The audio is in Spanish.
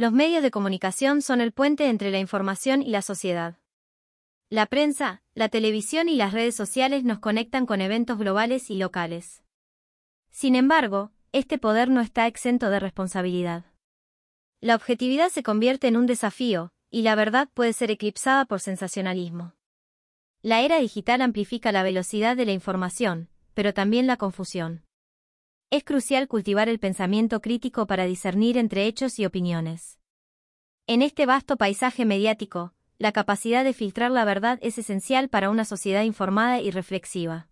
Los medios de comunicación son el puente entre la información y la sociedad. La prensa, la televisión y las redes sociales nos conectan con eventos globales y locales. Sin embargo, este poder no está exento de responsabilidad. La objetividad se convierte en un desafío, y la verdad puede ser eclipsada por sensacionalismo. La era digital amplifica la velocidad de la información, pero también la confusión. Es crucial cultivar el pensamiento crítico para discernir entre hechos y opiniones. En este vasto paisaje mediático, la capacidad de filtrar la verdad es esencial para una sociedad informada y reflexiva.